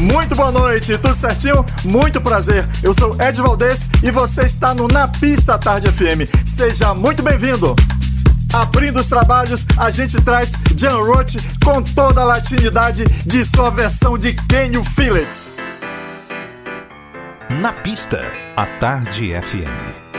Muito boa noite, tudo certinho? Muito prazer. Eu sou Ed Valdez e você está no Na Pista Tarde FM. Seja muito bem-vindo. Abrindo os trabalhos, a gente traz Jan Roach com toda a latinidade de sua versão de Kenny Phillips. Na pista, a Tarde FM.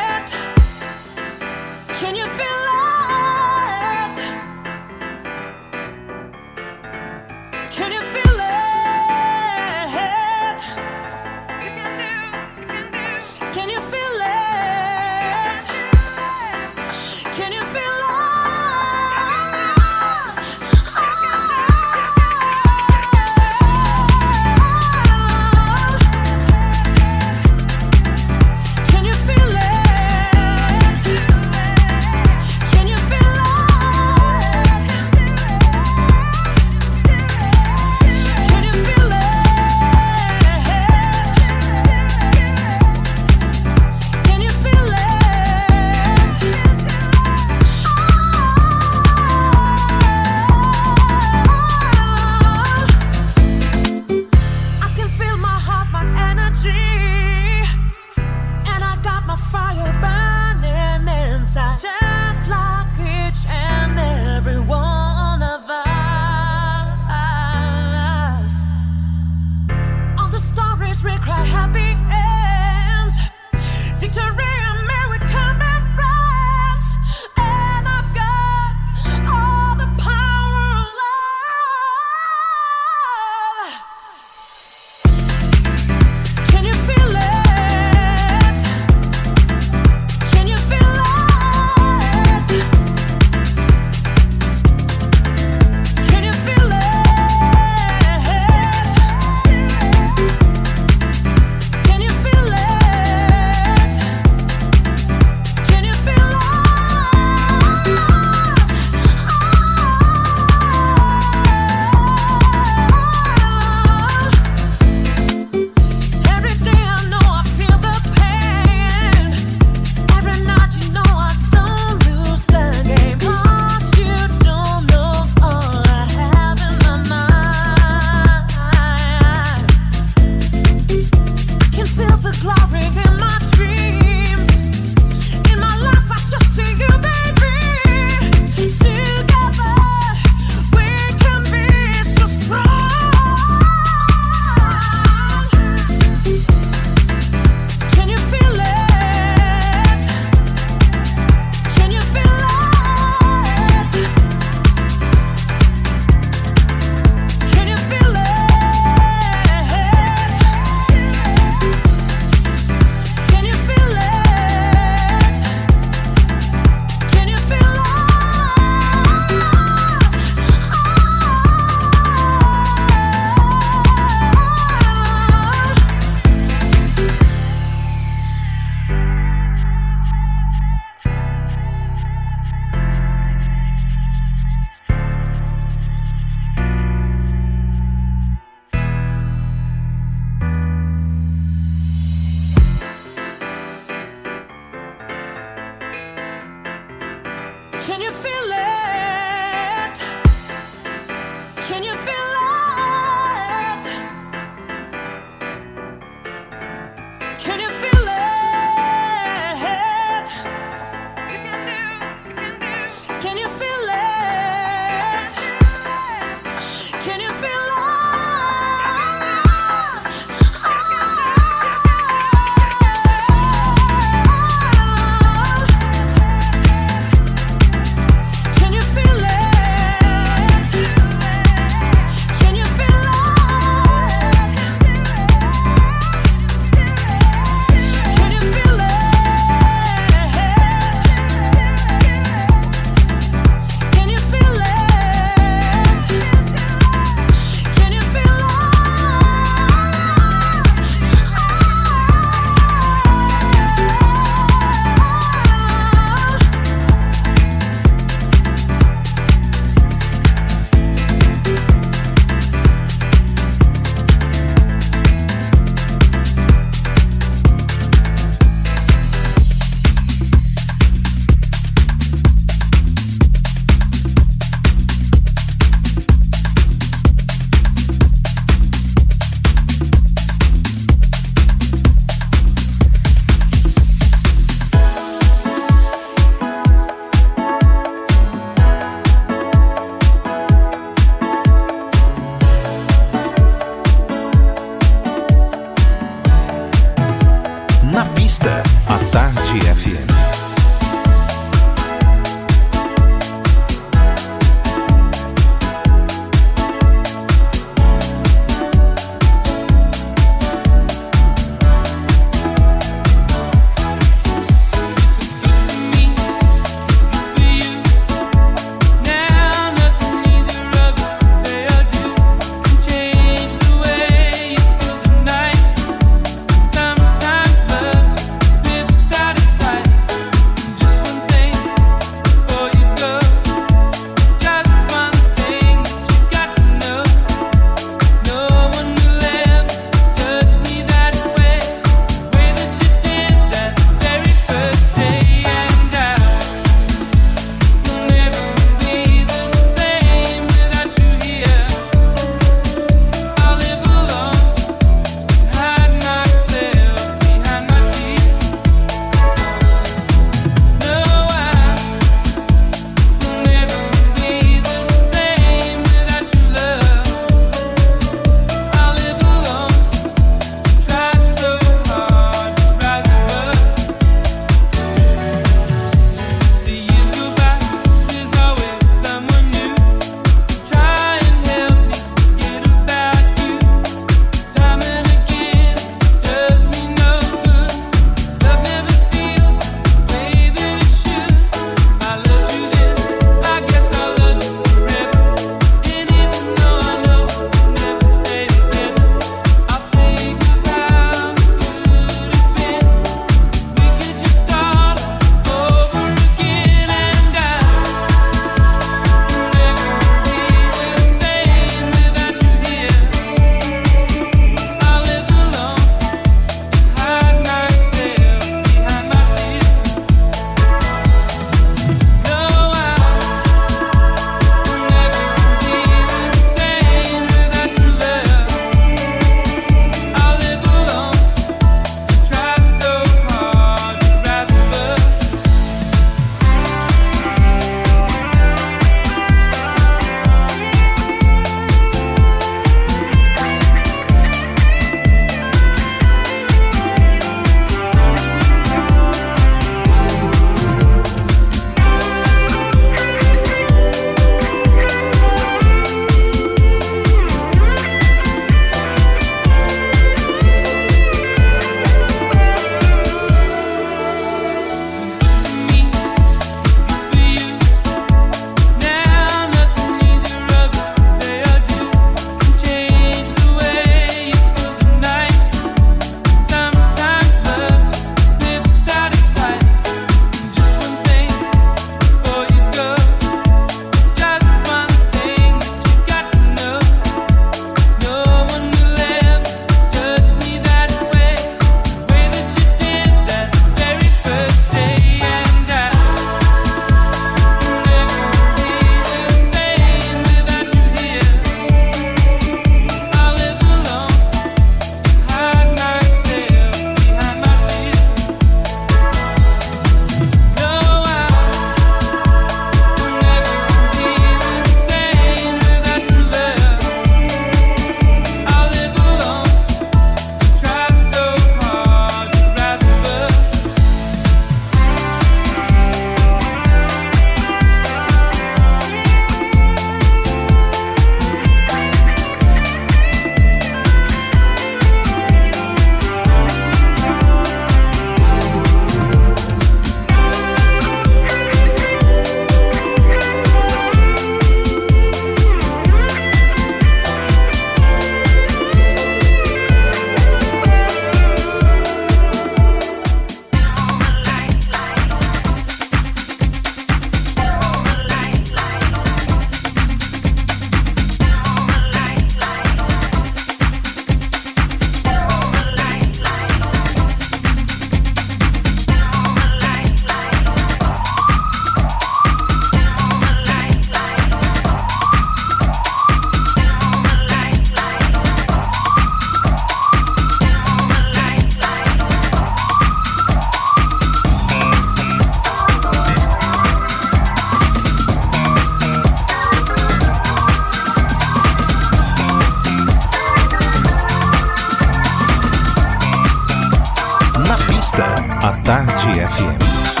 A Tarde FM.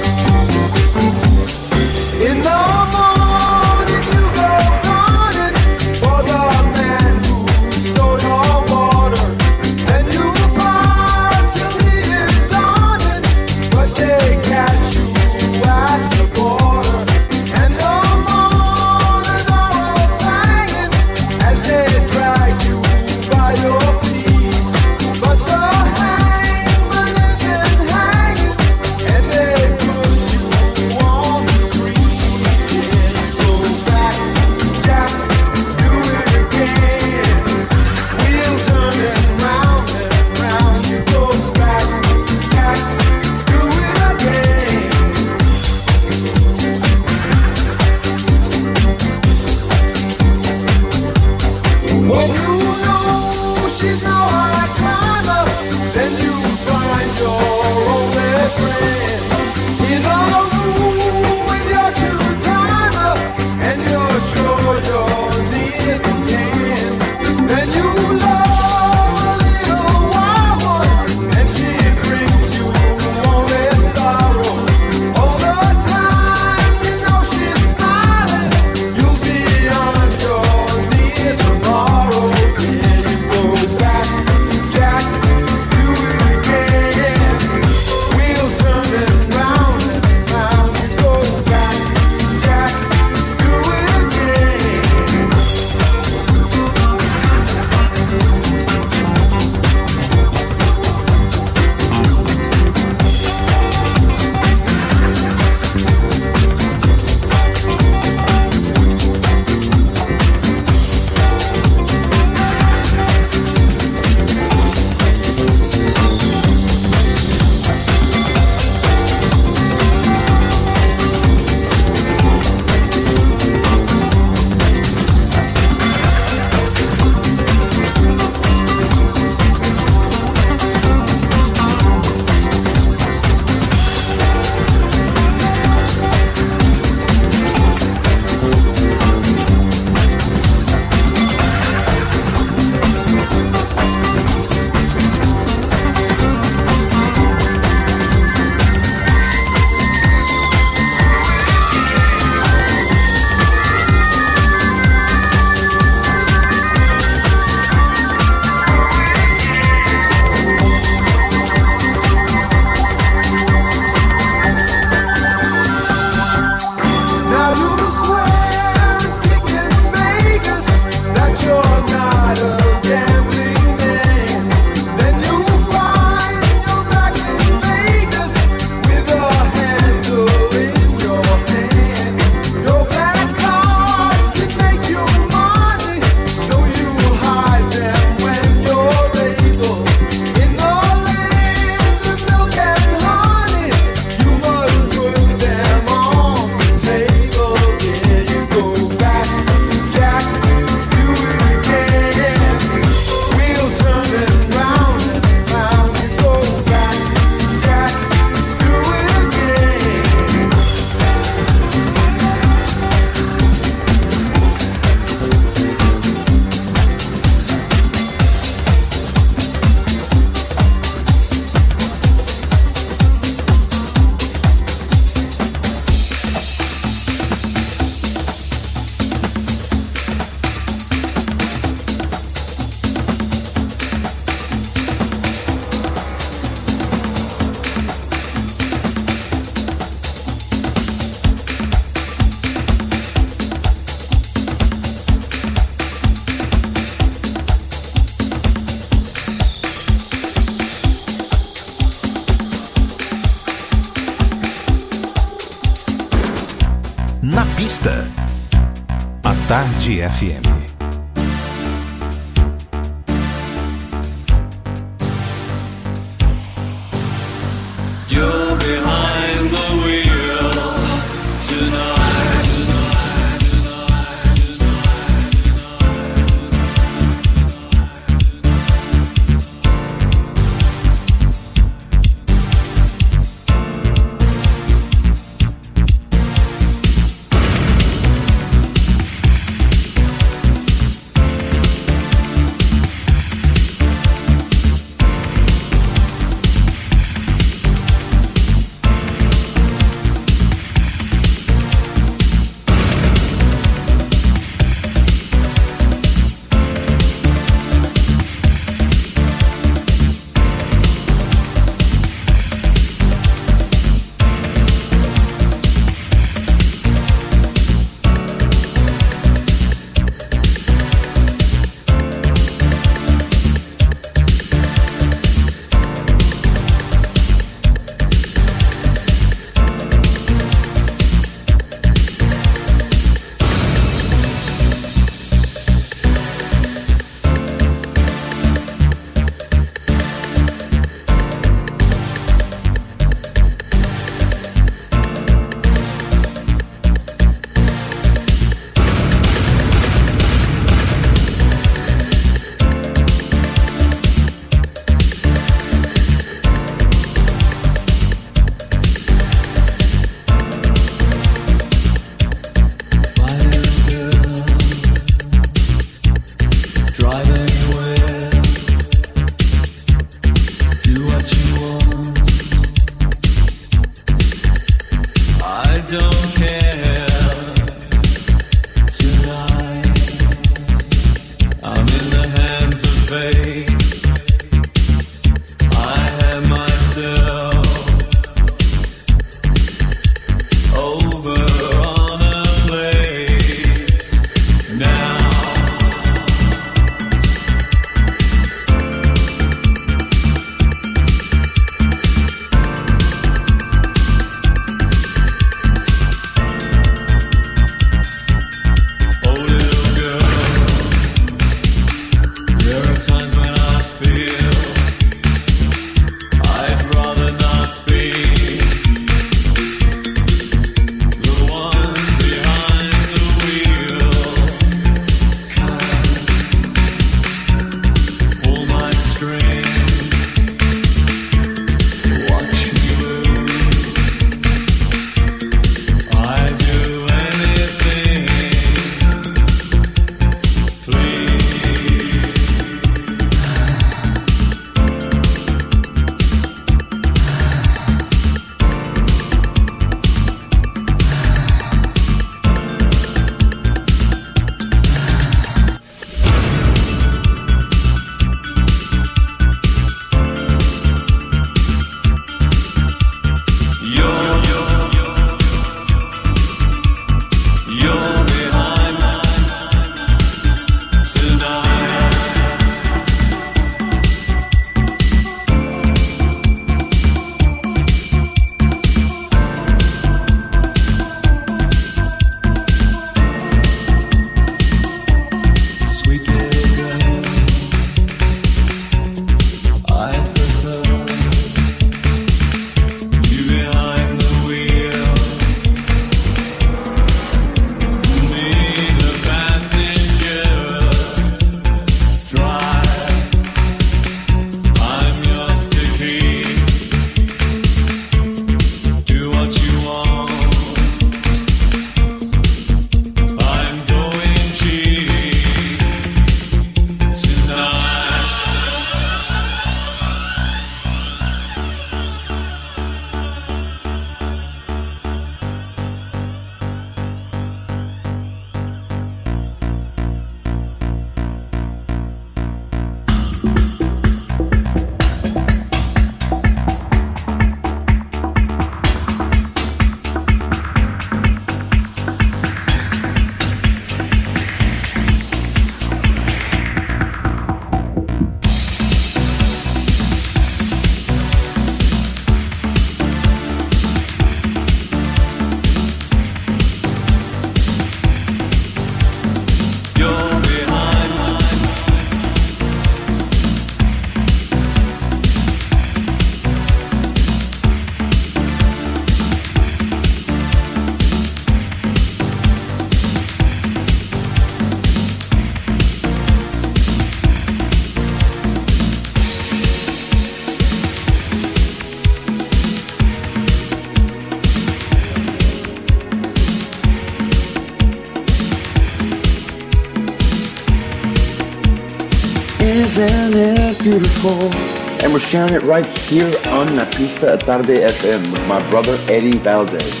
It? And we're sharing it right here on La Pista Tarde FM with my brother Eddie Valdez.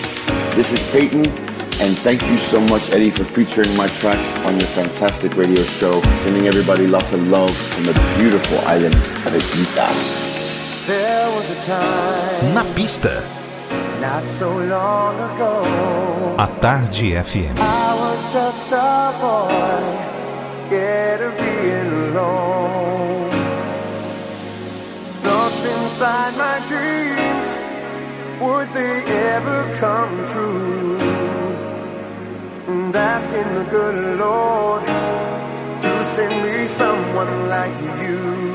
This is Peyton, and thank you so much, Eddie, for featuring my tracks on your fantastic radio show. Sending everybody lots of love from the beautiful island of Ibiza. There was a time Na pista, not so long ago. a Tarde FM. I was just a boy, scared of being alone. Inside my dreams, would they ever come true? And asking the good Lord to send me someone like you.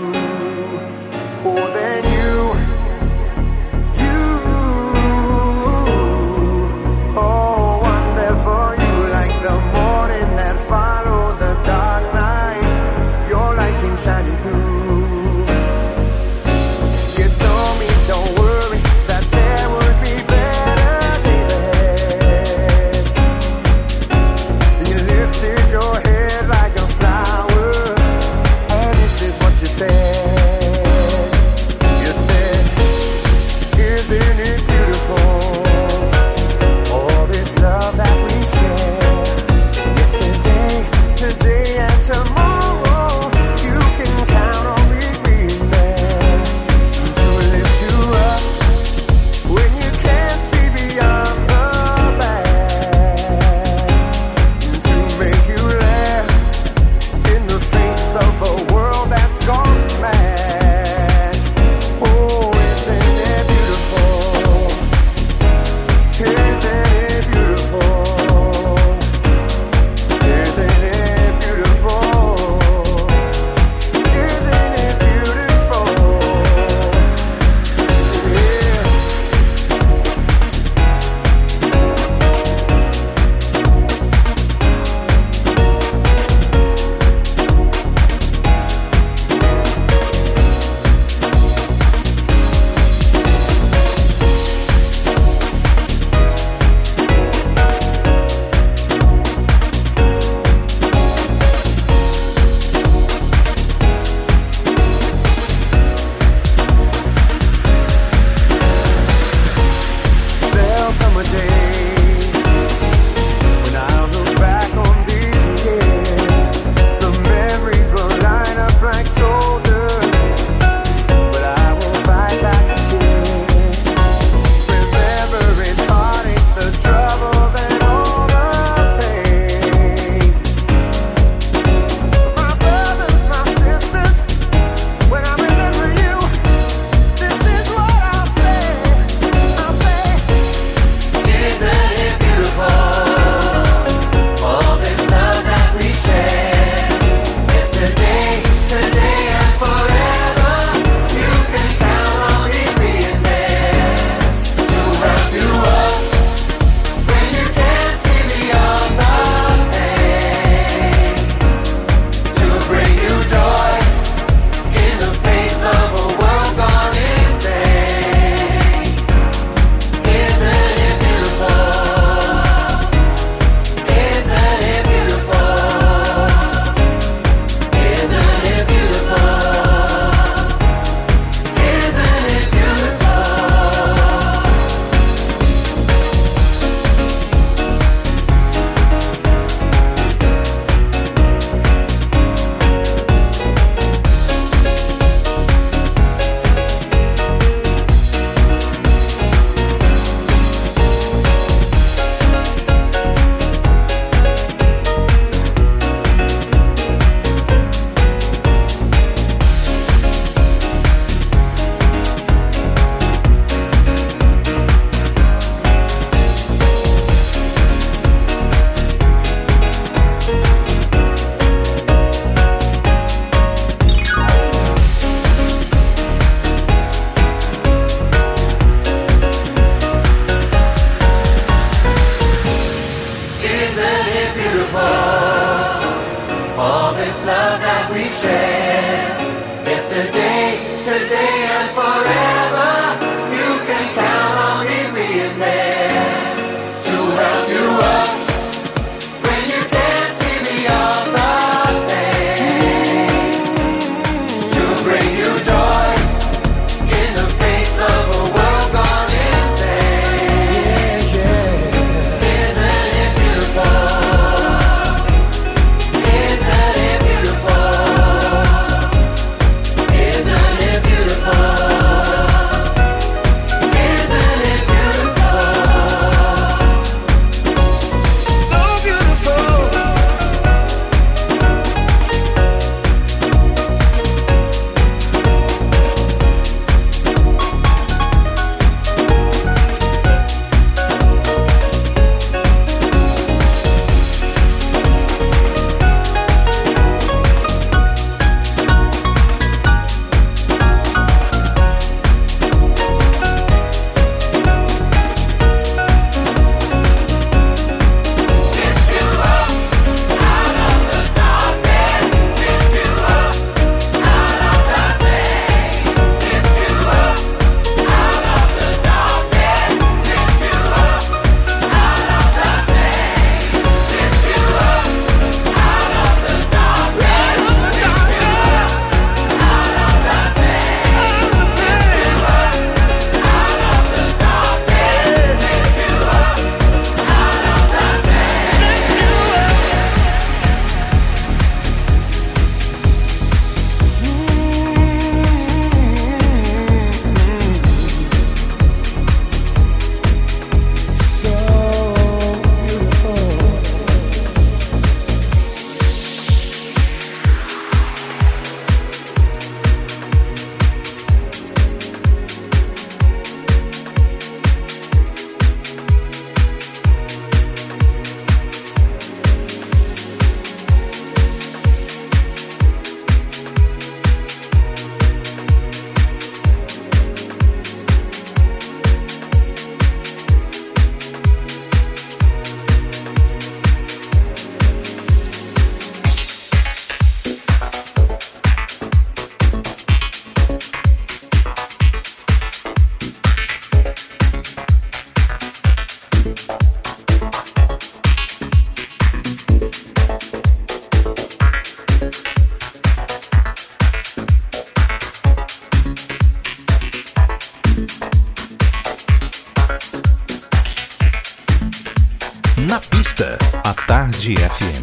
Tarde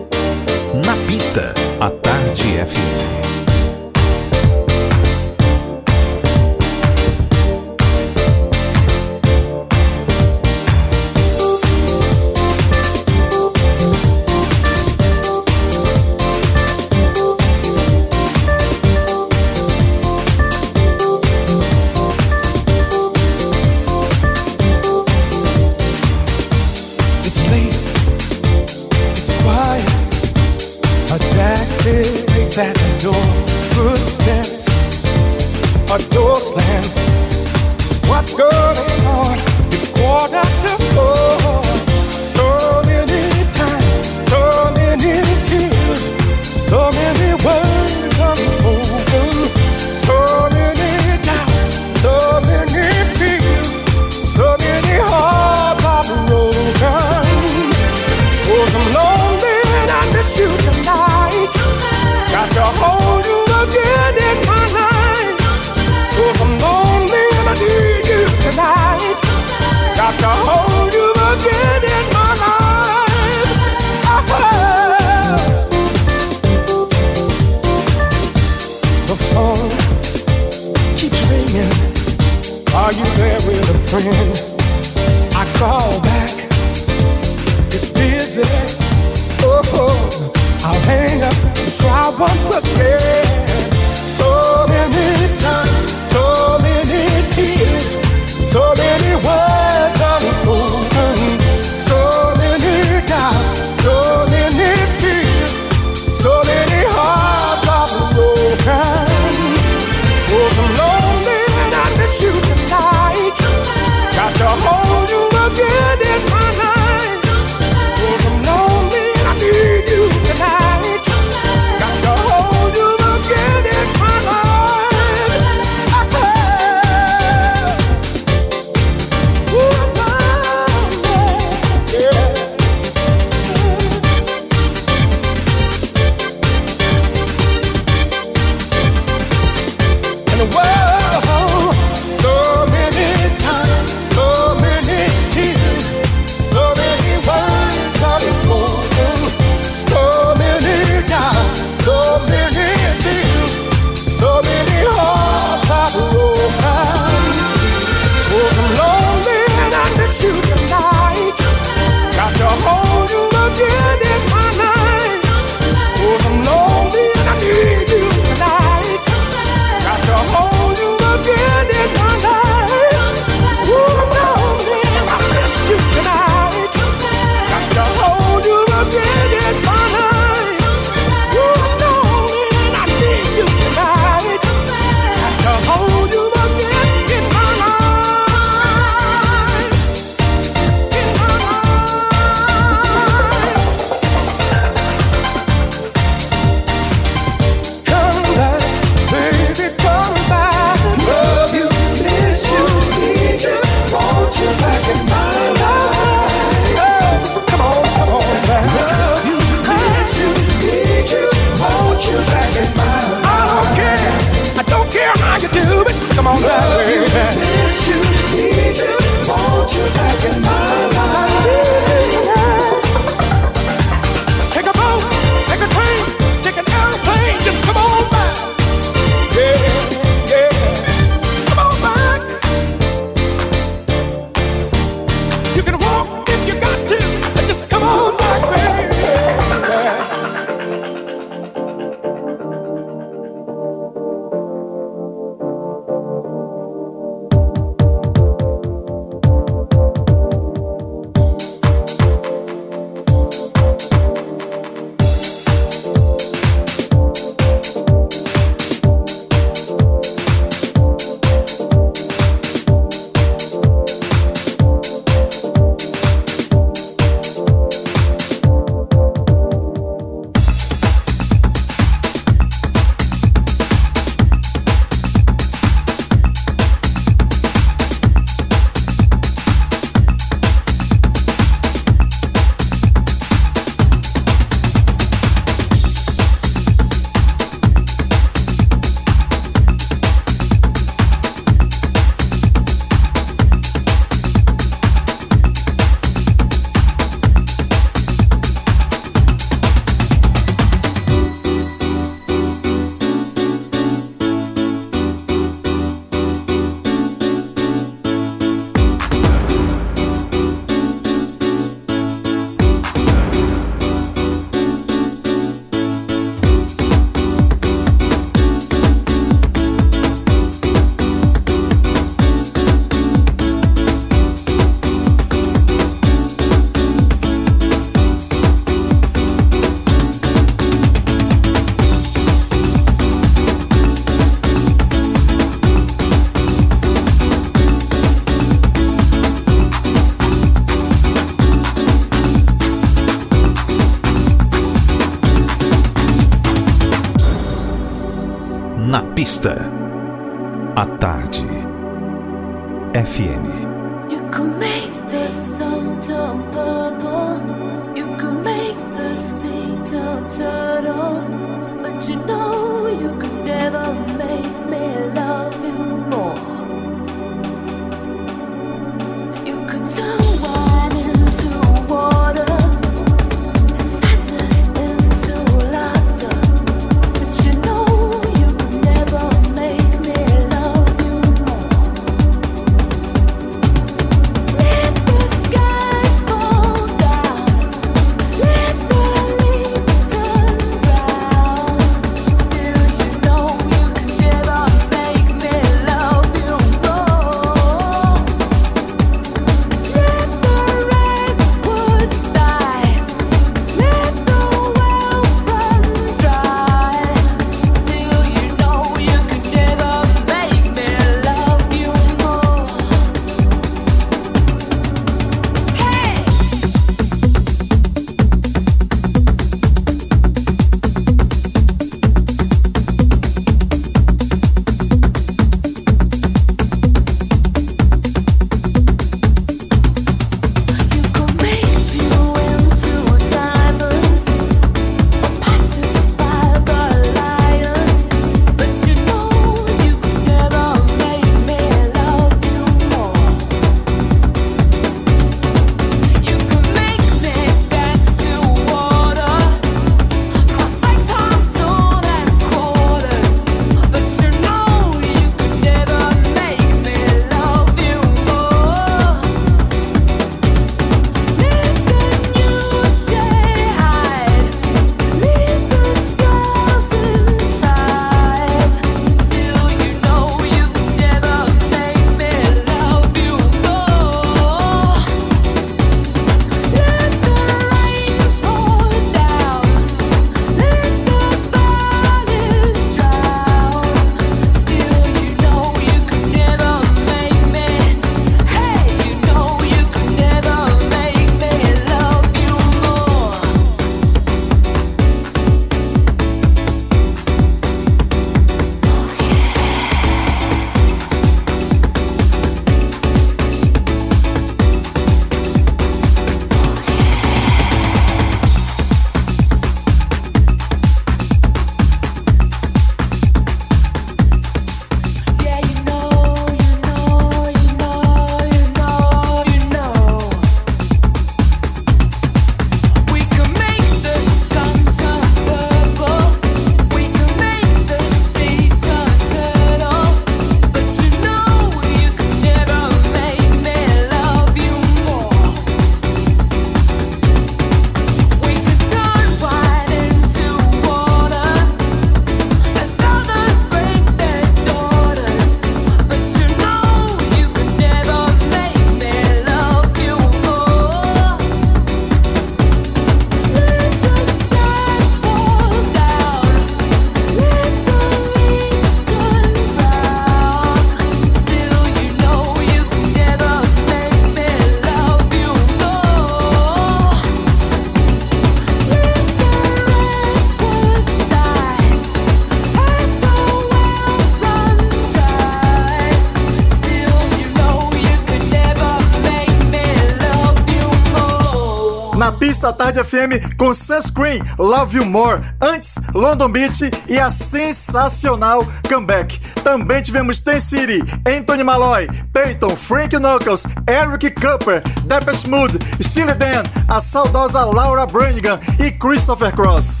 Da Tarde FM com Sunscreen, Love You More, antes London Beach e a sensacional Comeback. Também tivemos Ten City, Anthony Malloy, Peyton, Frank Knuckles, Eric Cooper, Depeche Mood, Steely Dan, a saudosa Laura Branigan e Christopher Cross.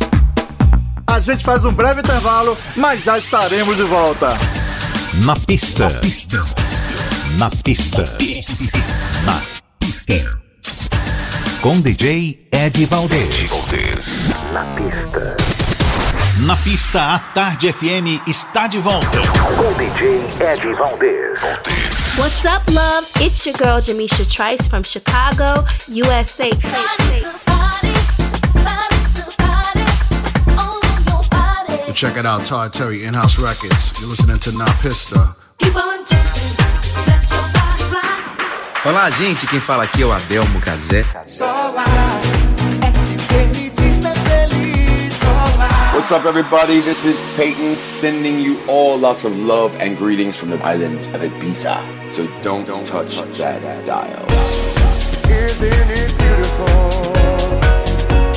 A gente faz um breve intervalo, mas já estaremos de volta. Na pista. Na pista. Na pista. Na pista. com DJ Ed Valdez. Na pista. Na pista, a Tarde FM está de volta. Com DJ Ed Valdez. What's up, loves? It's your girl Jamisha Trice from Chicago, USA. Check it out, Todd Terry, in-house records. You're listening to Na Pista. Olá, gente. Quem fala aqui é o Adelmo Cazé. Olá! lá é se Olá! Olá! Olá! Olá! Olá! What's up, everybody? This is Peyton sending you all lots of love and greetings from the island of Ibiza. So don't, don't touch, touch that, that dial. Isn't it beautiful?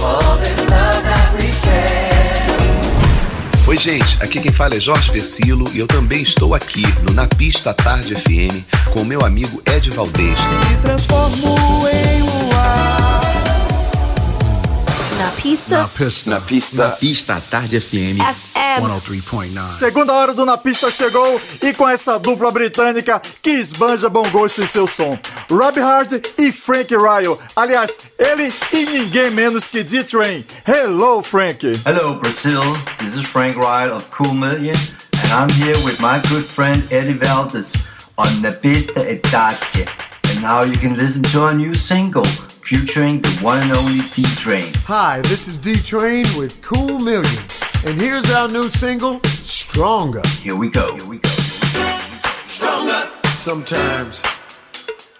All this love that we share. Oi, gente, aqui quem fala é Jorge Versilo e eu também estou aqui no Na Pista Tarde FM com o meu amigo Ed Valdez. Me transformo em luar. Na pista. Na pista. Na pista. Na pista Tarde FM. FM. 103.9. Segunda hora do Na Pista chegou e com essa dupla britânica que esbanja bom gosto em seu som. Rob Hard e Frank Ryle. Aliás, ele e ninguém menos que D-Train. Hello, Frank. Hello, Brazil. This is Frank Ryle of Cool Million, and I'm here with my good friend Eddie Valdez on the Pista e Tarde. And now you can listen to our new single featuring the one and only D Train. Hi, this is D Train with Cool Million, and here's our new single, Stronger. Here we go. Here we go. Stronger. Sometimes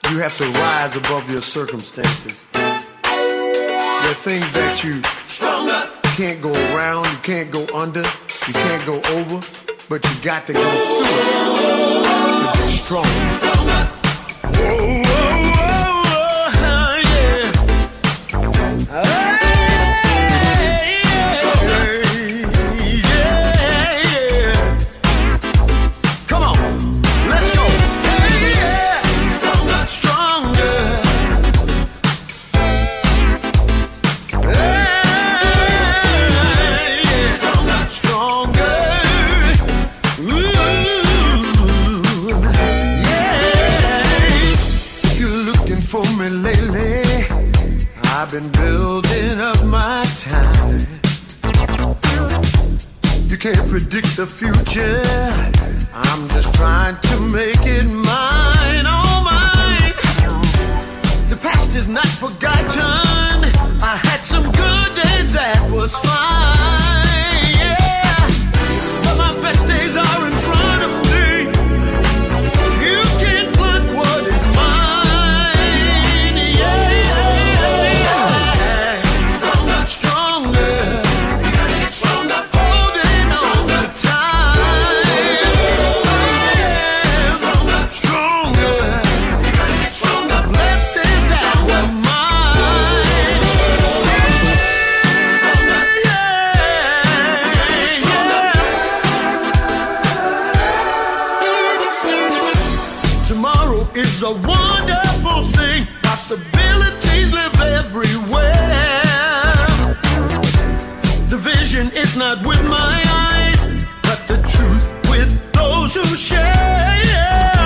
you have to rise above your circumstances. There are things that you can't go around, you can't go under, you can't go over, but you got to go through it to be strong. Come can't predict the future. I'm just trying to make it mine, oh mine. The past is not forgotten. I had some good days that was fine, a wonderful thing. Possibilities live everywhere. The vision is not with my eyes, but the truth with those who share.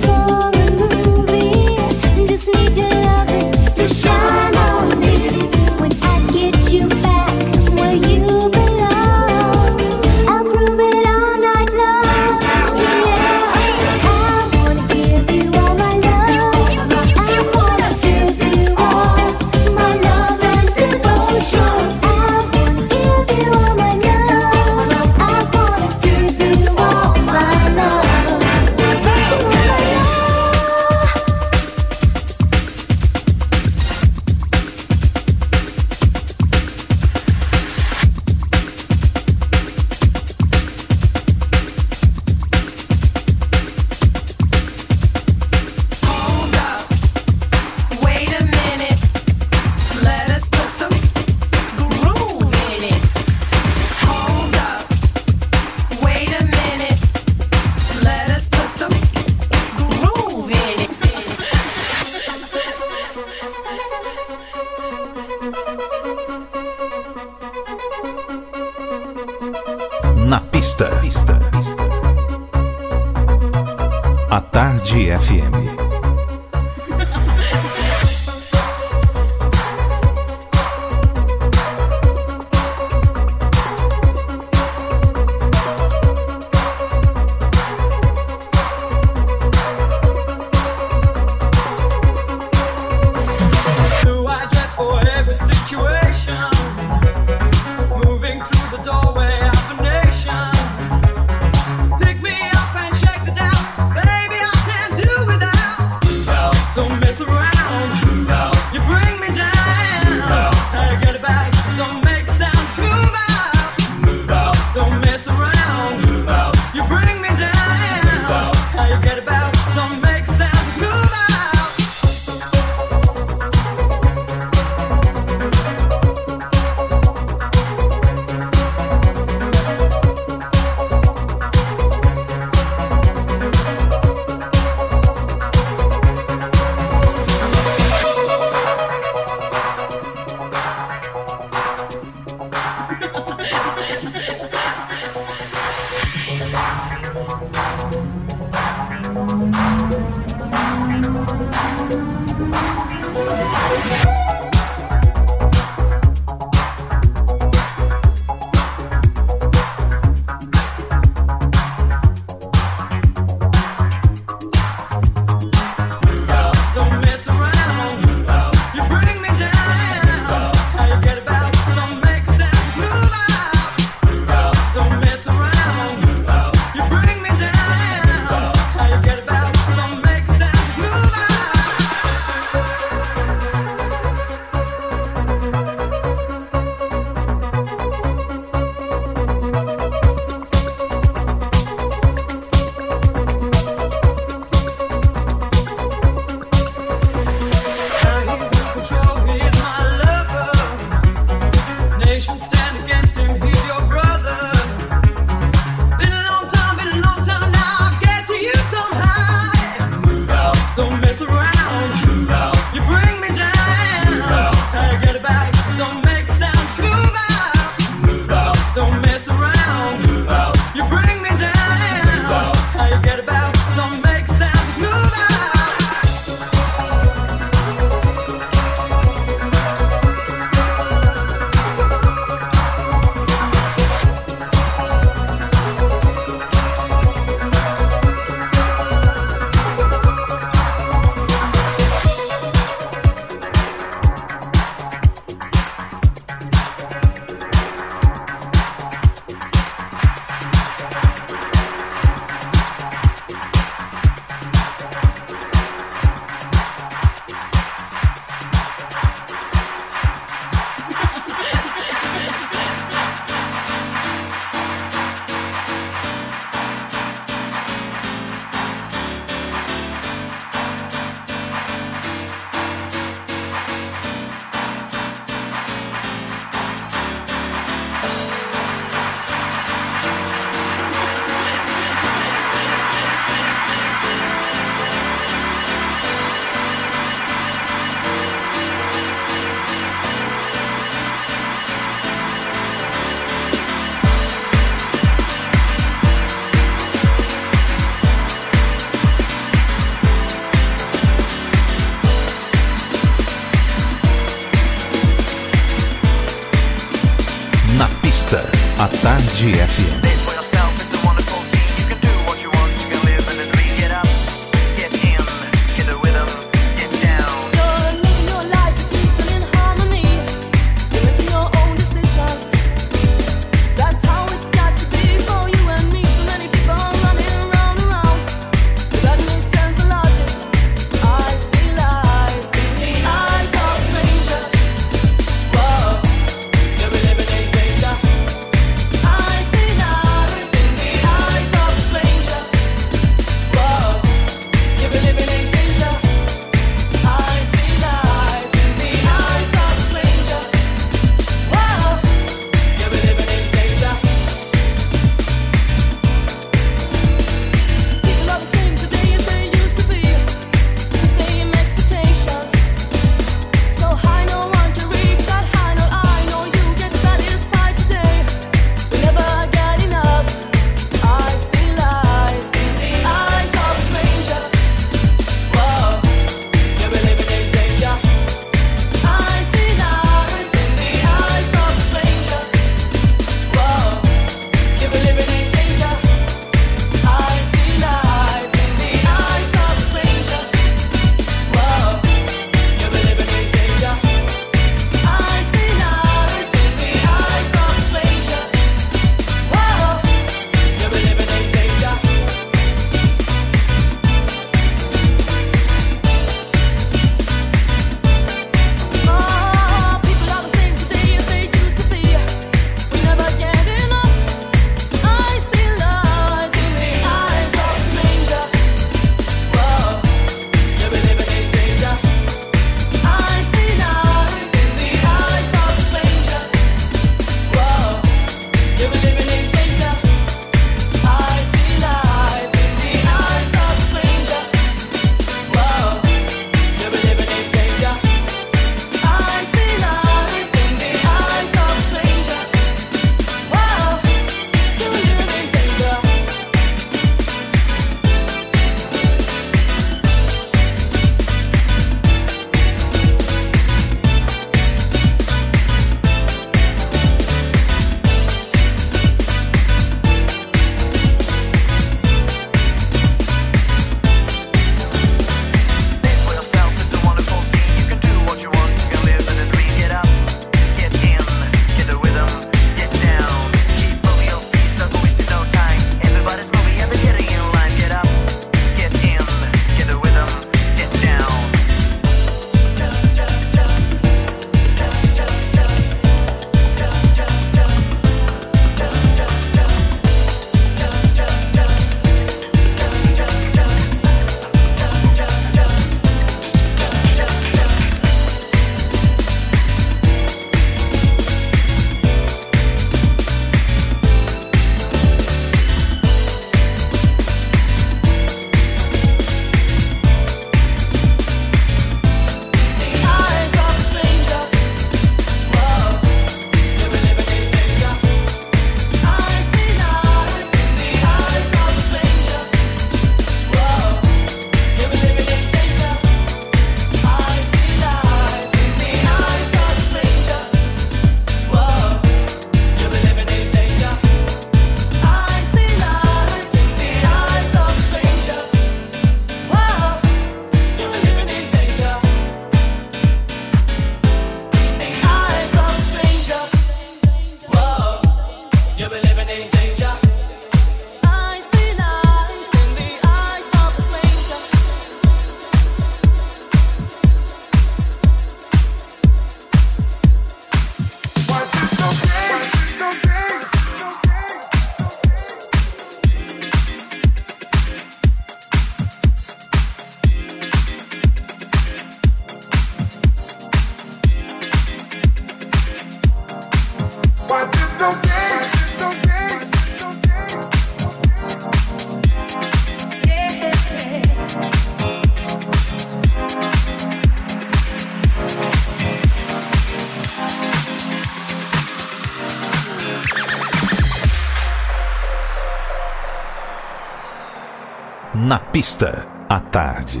Na pista, à tarde.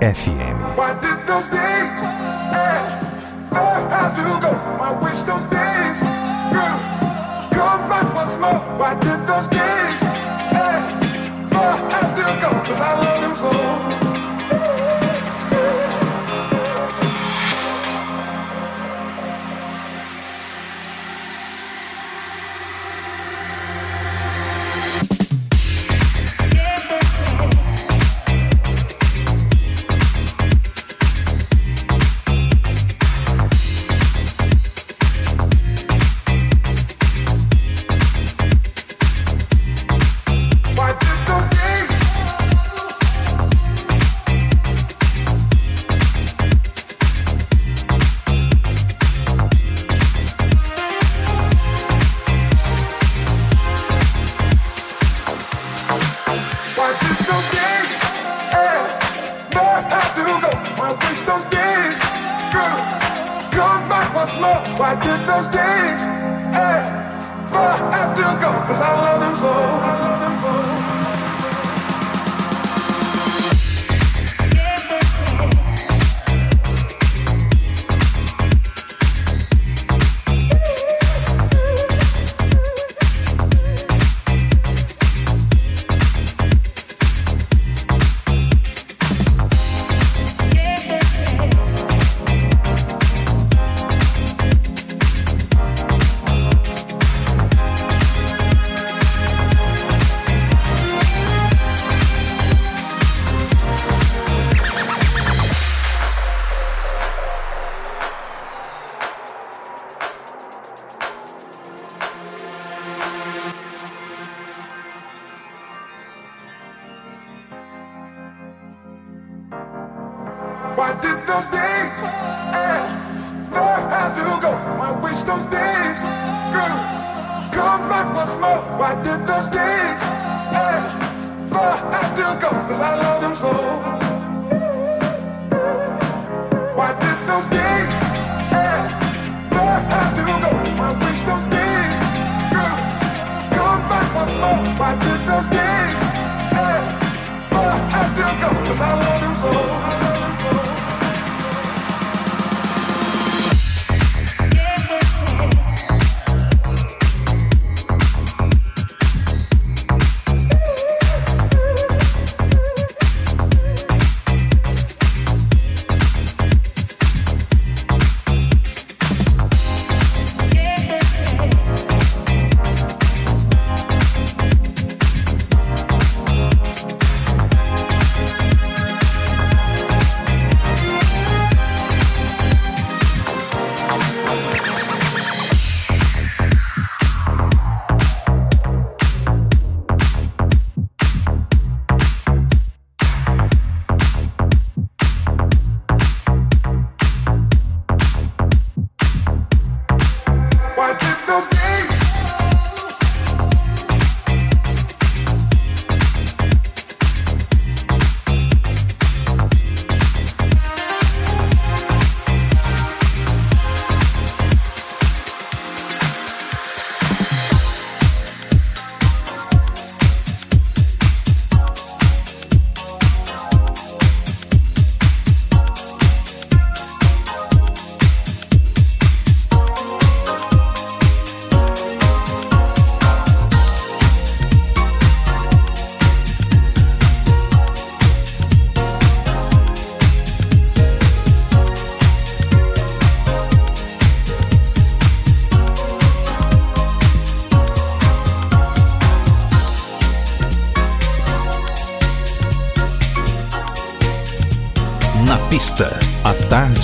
FM.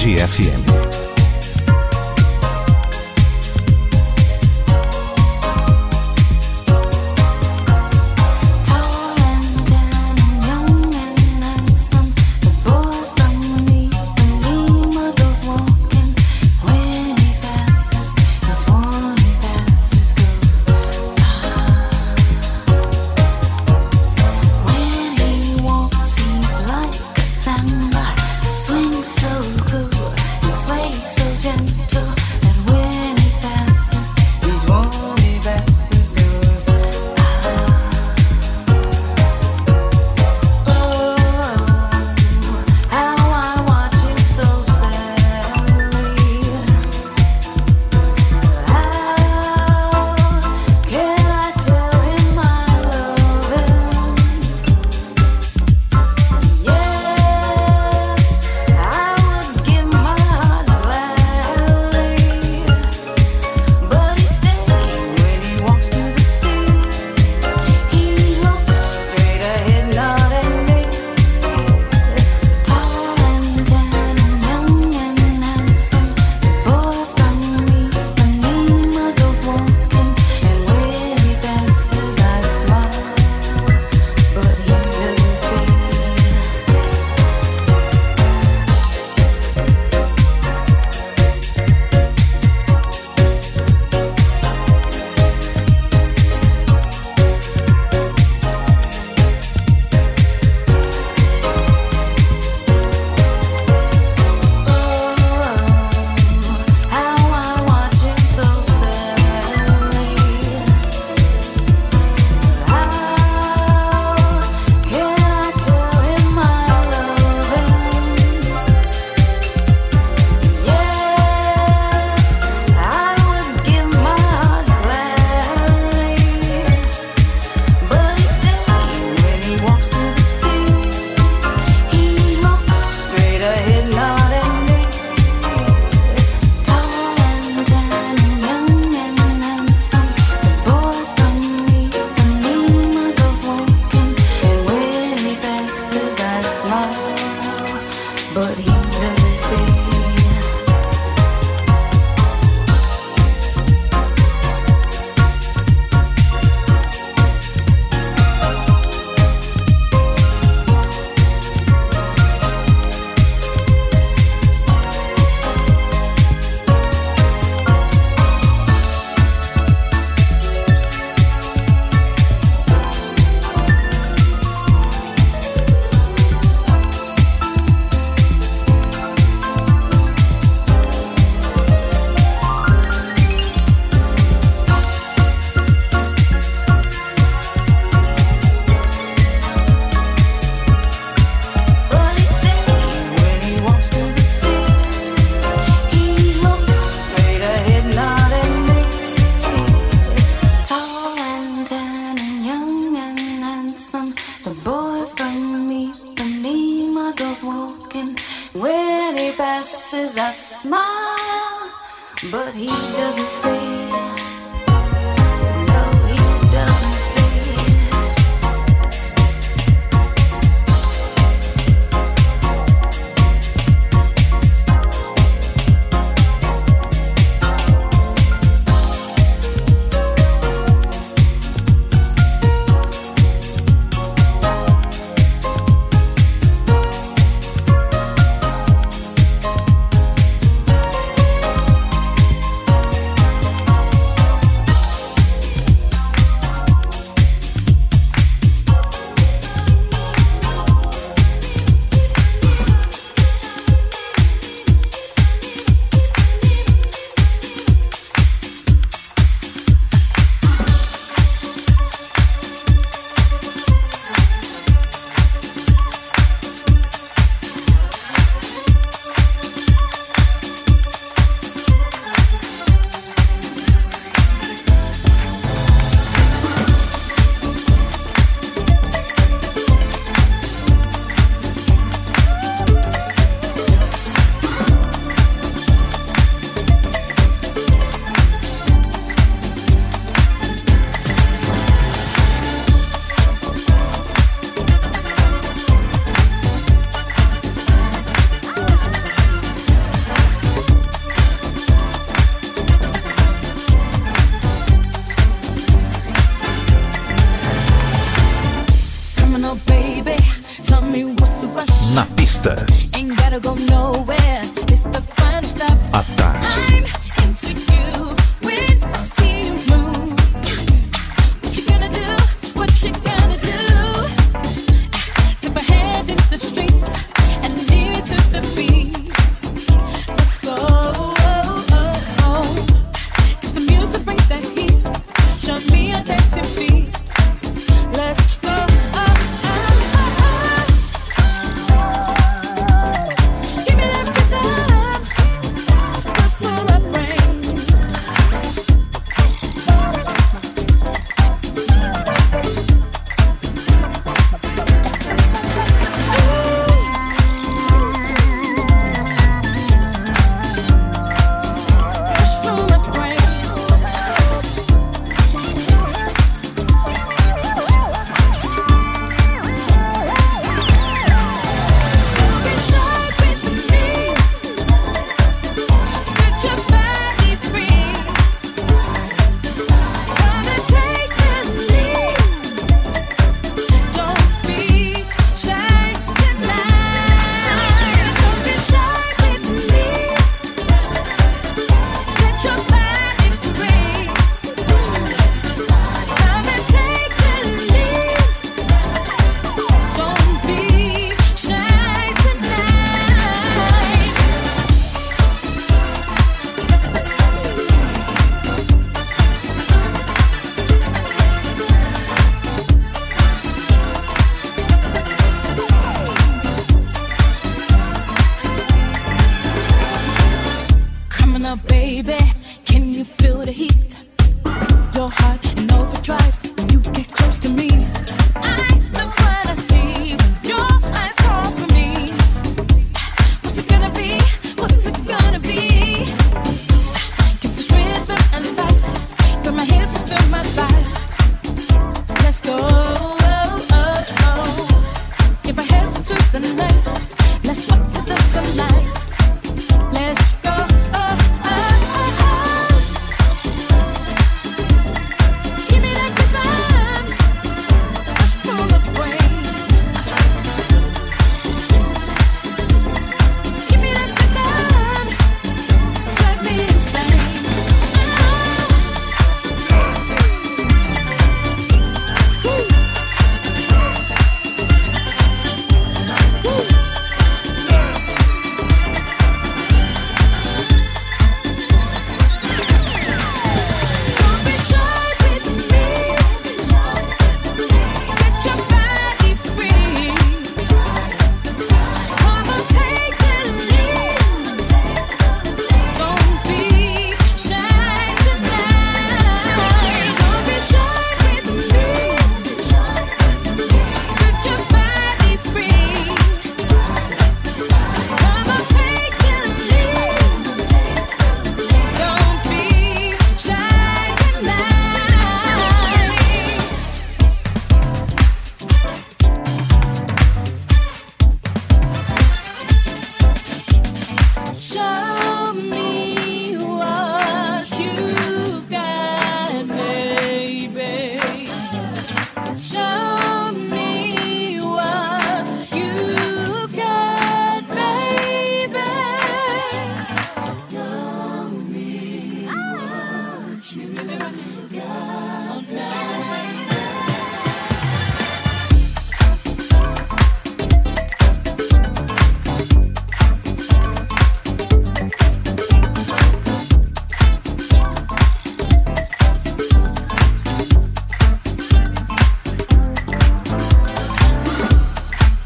Tarde FM.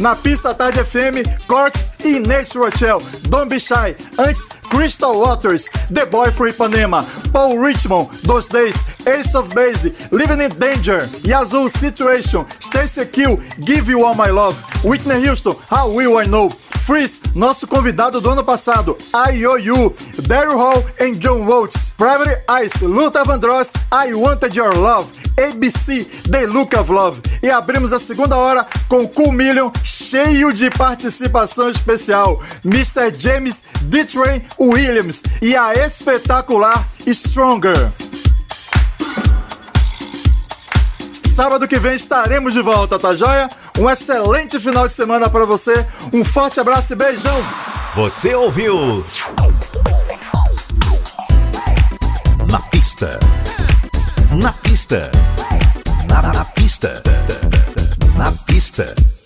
Na pista Tarde FM, Corks e Nate Rochelle, Don't Be Shy. Antes, Crystal Waters, The Boy from Ipanema, Paul Richmond, Those Days, Ace of Base, Living in Danger, Yazoo Situation, Stacey Kill, Give You All My Love, Whitney Houston, How Will I Know, Freeze, nosso convidado do ano passado, IOU, Daryl Hall and John Waltz, Private Eyes, Luther Vandross, I Wanted Your Love, ABC, The Look of Love. E abrimos a segunda hora com Cool Million, cheio de participação especial, Mr. James D-Train Williams e a espetacular Stronger. Sábado que vem estaremos de volta, tá joia? Um excelente final de semana para você. Um forte abraço e beijão. Você ouviu? Na pista. Na pista. Na, na pista. Na pista.